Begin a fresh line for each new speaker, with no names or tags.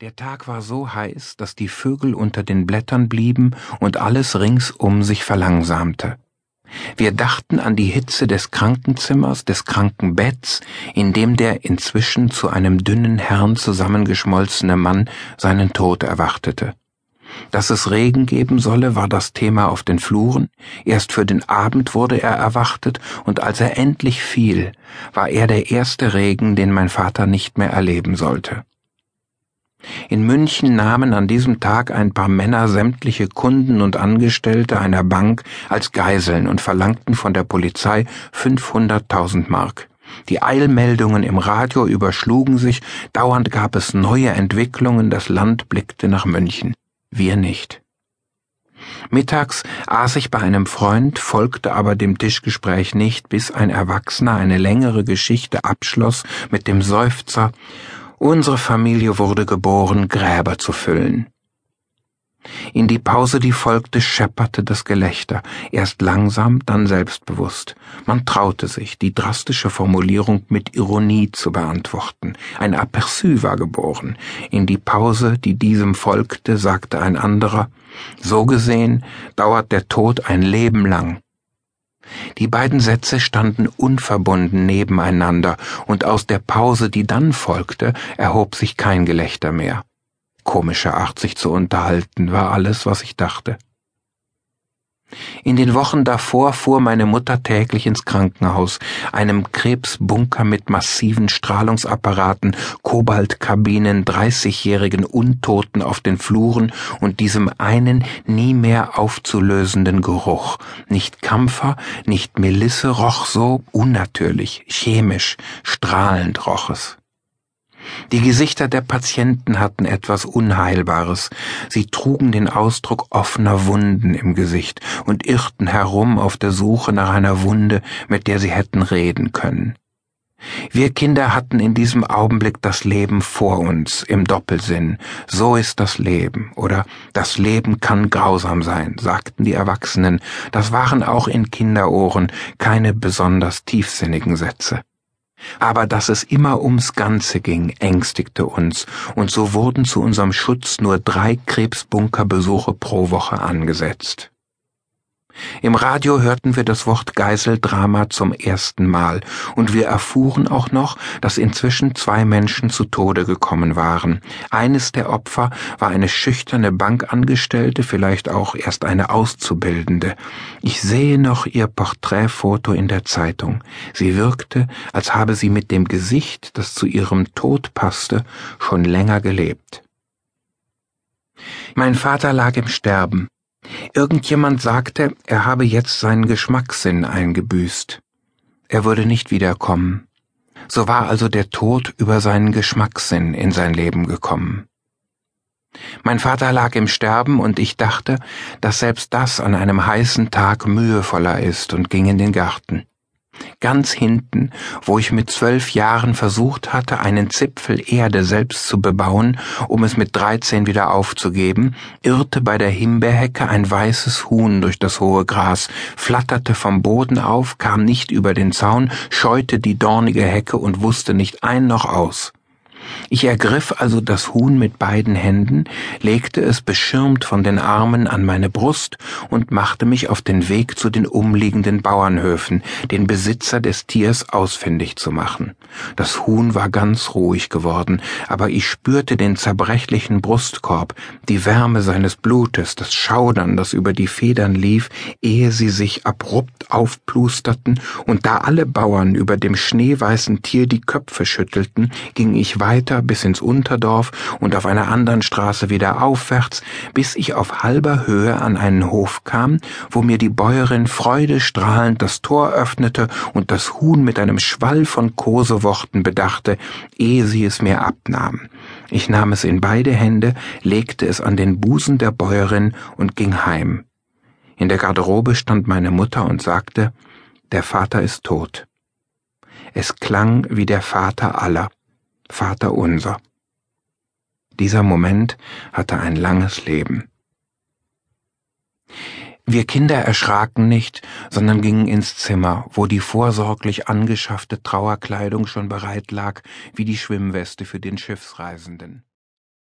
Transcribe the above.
Der Tag war so heiß, dass die Vögel unter den Blättern blieben und alles ringsum sich verlangsamte. Wir dachten an die Hitze des Krankenzimmers, des Krankenbetts, in dem der inzwischen zu einem dünnen Herrn zusammengeschmolzene Mann seinen Tod erwartete. Dass es Regen geben solle, war das Thema auf den Fluren, erst für den Abend wurde er erwartet, und als er endlich fiel, war er der erste Regen, den mein Vater nicht mehr erleben sollte. In München nahmen an diesem Tag ein paar Männer sämtliche Kunden und Angestellte einer Bank als Geiseln und verlangten von der Polizei 500.000 Mark. Die Eilmeldungen im Radio überschlugen sich, dauernd gab es neue Entwicklungen, das Land blickte nach München. Wir nicht. Mittags aß ich bei einem Freund, folgte aber dem Tischgespräch nicht, bis ein Erwachsener eine längere Geschichte abschloss mit dem Seufzer Unsere Familie wurde geboren, Gräber zu füllen. In die Pause, die folgte, schepperte das Gelächter, erst langsam, dann selbstbewusst. Man traute sich, die drastische Formulierung mit Ironie zu beantworten. Ein Aperçu war geboren. In die Pause, die diesem folgte, sagte ein anderer, so gesehen dauert der Tod ein Leben lang. Die beiden Sätze standen unverbunden nebeneinander, und aus der Pause, die dann folgte, erhob sich kein Gelächter mehr. Komische Art, sich zu unterhalten, war alles, was ich dachte. In den Wochen davor fuhr meine Mutter täglich ins Krankenhaus, einem Krebsbunker mit massiven Strahlungsapparaten, Kobaltkabinen, dreißigjährigen Untoten auf den Fluren und diesem einen nie mehr aufzulösenden Geruch. Nicht Kampfer, nicht Melisse roch so unnatürlich, chemisch, strahlend roch es. Die Gesichter der Patienten hatten etwas Unheilbares. Sie trugen den Ausdruck offener Wunden im Gesicht und irrten herum auf der Suche nach einer Wunde, mit der sie hätten reden können. Wir Kinder hatten in diesem Augenblick das Leben vor uns im Doppelsinn. So ist das Leben oder das Leben kann grausam sein, sagten die Erwachsenen. Das waren auch in Kinderohren keine besonders tiefsinnigen Sätze. Aber dass es immer ums Ganze ging, ängstigte uns, und so wurden zu unserem Schutz nur drei Krebsbunkerbesuche pro Woche angesetzt. Im Radio hörten wir das Wort Geiseldrama zum ersten Mal, und wir erfuhren auch noch, dass inzwischen zwei Menschen zu Tode gekommen waren. Eines der Opfer war eine schüchterne Bankangestellte, vielleicht auch erst eine Auszubildende. Ich sehe noch ihr Porträtfoto in der Zeitung. Sie wirkte, als habe sie mit dem Gesicht, das zu ihrem Tod passte, schon länger gelebt. Mein Vater lag im Sterben. Irgendjemand sagte, er habe jetzt seinen Geschmackssinn eingebüßt. Er würde nicht wiederkommen. So war also der Tod über seinen Geschmackssinn in sein Leben gekommen. Mein Vater lag im Sterben und ich dachte, dass selbst das an einem heißen Tag mühevoller ist und ging in den Garten ganz hinten, wo ich mit zwölf Jahren versucht hatte, einen Zipfel Erde selbst zu bebauen, um es mit dreizehn wieder aufzugeben, irrte bei der Himbeerhecke ein weißes Huhn durch das hohe Gras, flatterte vom Boden auf, kam nicht über den Zaun, scheute die dornige Hecke und wusste nicht ein noch aus. Ich ergriff also das Huhn mit beiden Händen, legte es beschirmt von den Armen an meine Brust und machte mich auf den Weg zu den umliegenden Bauernhöfen, den Besitzer des Tiers ausfindig zu machen. Das Huhn war ganz ruhig geworden, aber ich spürte den zerbrechlichen Brustkorb, die Wärme seines Blutes, das Schaudern, das über die Federn lief, ehe sie sich abrupt aufplusterten, und da alle Bauern über dem schneeweißen Tier die Köpfe schüttelten, ging ich weiter weiter bis ins Unterdorf und auf einer anderen Straße wieder aufwärts, bis ich auf halber Höhe an einen Hof kam, wo mir die Bäuerin freudestrahlend das Tor öffnete und das Huhn mit einem Schwall von Koseworten bedachte, ehe sie es mir abnahm. Ich nahm es in beide Hände, legte es an den Busen der Bäuerin und ging heim. In der Garderobe stand meine Mutter und sagte, der Vater ist tot. Es klang wie der Vater aller. Vater unser. Dieser Moment hatte ein langes Leben. Wir Kinder erschraken nicht, sondern gingen ins Zimmer, wo die vorsorglich angeschaffte Trauerkleidung schon bereit lag, wie die Schwimmweste für den Schiffsreisenden.